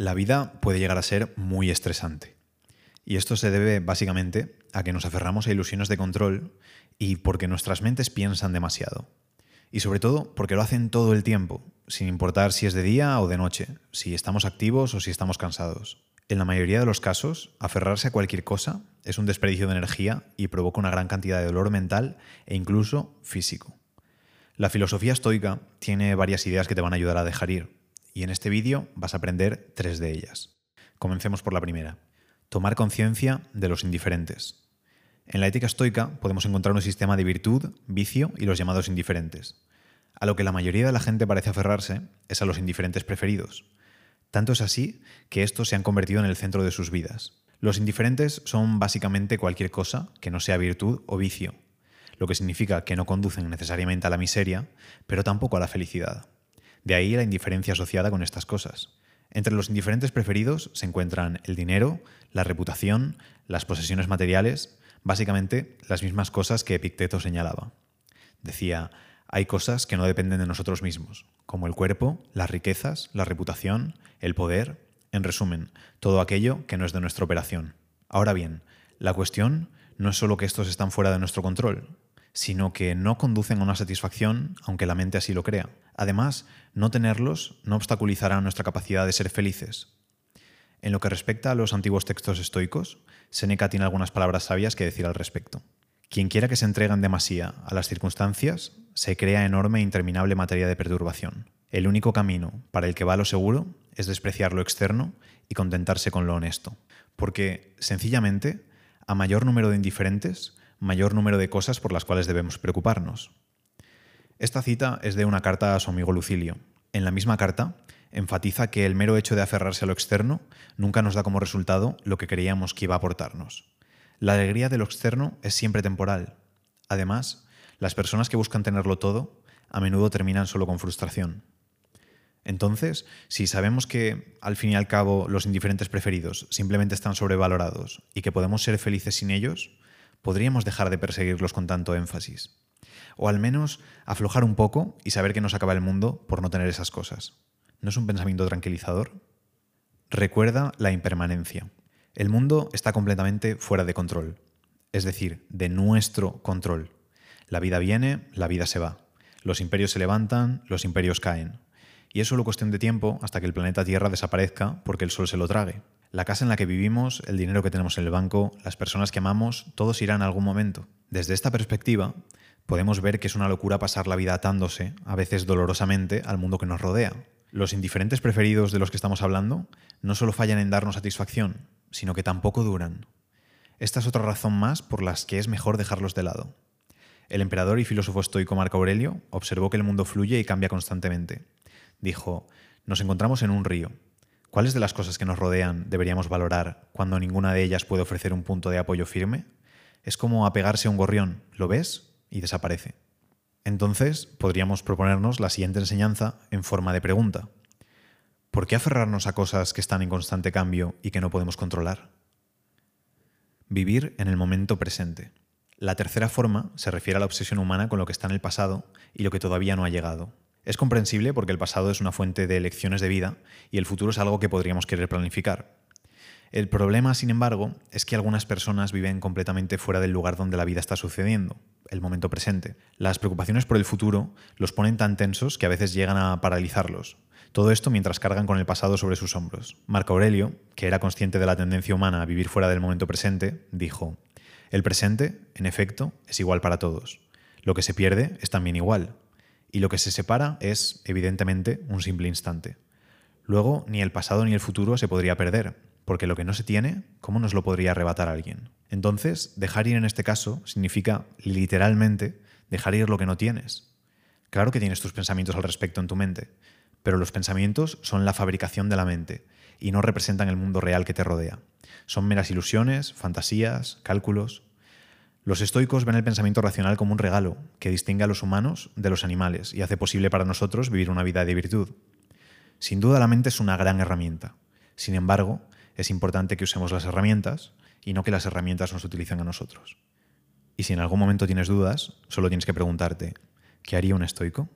La vida puede llegar a ser muy estresante. Y esto se debe básicamente a que nos aferramos a ilusiones de control y porque nuestras mentes piensan demasiado. Y sobre todo porque lo hacen todo el tiempo, sin importar si es de día o de noche, si estamos activos o si estamos cansados. En la mayoría de los casos, aferrarse a cualquier cosa es un desperdicio de energía y provoca una gran cantidad de dolor mental e incluso físico. La filosofía estoica tiene varias ideas que te van a ayudar a dejar ir, y en este vídeo vas a aprender tres de ellas. Comencemos por la primera. Tomar conciencia de los indiferentes. En la ética estoica podemos encontrar un sistema de virtud, vicio y los llamados indiferentes. A lo que la mayoría de la gente parece aferrarse es a los indiferentes preferidos. Tanto es así que estos se han convertido en el centro de sus vidas. Los indiferentes son básicamente cualquier cosa que no sea virtud o vicio, lo que significa que no conducen necesariamente a la miseria, pero tampoco a la felicidad. De ahí la indiferencia asociada con estas cosas. Entre los indiferentes preferidos se encuentran el dinero, la reputación, las posesiones materiales, básicamente las mismas cosas que Epicteto señalaba. Decía, hay cosas que no dependen de nosotros mismos, como el cuerpo, las riquezas, la reputación, el poder, en resumen, todo aquello que no es de nuestra operación. Ahora bien, la cuestión no es solo que estos están fuera de nuestro control, sino que no conducen a una satisfacción aunque la mente así lo crea. Además, no tenerlos no obstaculizará nuestra capacidad de ser felices. En lo que respecta a los antiguos textos estoicos, Seneca tiene algunas palabras sabias que decir al respecto. Quien quiera que se entregue en demasía a las circunstancias, se crea enorme e interminable materia de perturbación. El único camino para el que va lo seguro es despreciar lo externo y contentarse con lo honesto. Porque, sencillamente, a mayor número de indiferentes, mayor número de cosas por las cuales debemos preocuparnos. Esta cita es de una carta a su amigo Lucilio. En la misma carta, enfatiza que el mero hecho de aferrarse a lo externo nunca nos da como resultado lo que creíamos que iba a aportarnos. La alegría de lo externo es siempre temporal. Además, las personas que buscan tenerlo todo a menudo terminan solo con frustración. Entonces, si sabemos que, al fin y al cabo, los indiferentes preferidos simplemente están sobrevalorados y que podemos ser felices sin ellos, podríamos dejar de perseguirlos con tanto énfasis. O al menos aflojar un poco y saber que nos acaba el mundo por no tener esas cosas. ¿No es un pensamiento tranquilizador? Recuerda la impermanencia. El mundo está completamente fuera de control, es decir, de nuestro control. La vida viene, la vida se va. Los imperios se levantan, los imperios caen. Y es solo cuestión de tiempo hasta que el planeta Tierra desaparezca porque el Sol se lo trague. La casa en la que vivimos, el dinero que tenemos en el banco, las personas que amamos, todos irán en algún momento. Desde esta perspectiva, podemos ver que es una locura pasar la vida atándose, a veces dolorosamente, al mundo que nos rodea. Los indiferentes preferidos de los que estamos hablando no solo fallan en darnos satisfacción, sino que tampoco duran. Esta es otra razón más por las que es mejor dejarlos de lado. El emperador y filósofo estoico Marco Aurelio observó que el mundo fluye y cambia constantemente. Dijo, nos encontramos en un río. ¿Cuáles de las cosas que nos rodean deberíamos valorar cuando ninguna de ellas puede ofrecer un punto de apoyo firme? Es como apegarse a un gorrión, lo ves y desaparece. Entonces, podríamos proponernos la siguiente enseñanza en forma de pregunta. ¿Por qué aferrarnos a cosas que están en constante cambio y que no podemos controlar? Vivir en el momento presente. La tercera forma se refiere a la obsesión humana con lo que está en el pasado y lo que todavía no ha llegado. Es comprensible porque el pasado es una fuente de lecciones de vida y el futuro es algo que podríamos querer planificar. El problema, sin embargo, es que algunas personas viven completamente fuera del lugar donde la vida está sucediendo, el momento presente. Las preocupaciones por el futuro los ponen tan tensos que a veces llegan a paralizarlos. Todo esto mientras cargan con el pasado sobre sus hombros. Marco Aurelio, que era consciente de la tendencia humana a vivir fuera del momento presente, dijo, El presente, en efecto, es igual para todos. Lo que se pierde es también igual, y lo que se separa es, evidentemente, un simple instante. Luego, ni el pasado ni el futuro se podría perder, porque lo que no se tiene, ¿cómo nos lo podría arrebatar alguien? Entonces, dejar ir en este caso significa, literalmente, dejar ir lo que no tienes. Claro que tienes tus pensamientos al respecto en tu mente, pero los pensamientos son la fabricación de la mente y no representan el mundo real que te rodea. Son meras ilusiones, fantasías, cálculos. Los estoicos ven el pensamiento racional como un regalo que distingue a los humanos de los animales y hace posible para nosotros vivir una vida de virtud. Sin duda la mente es una gran herramienta. Sin embargo, es importante que usemos las herramientas y no que las herramientas nos utilicen a nosotros. Y si en algún momento tienes dudas, solo tienes que preguntarte, ¿qué haría un estoico?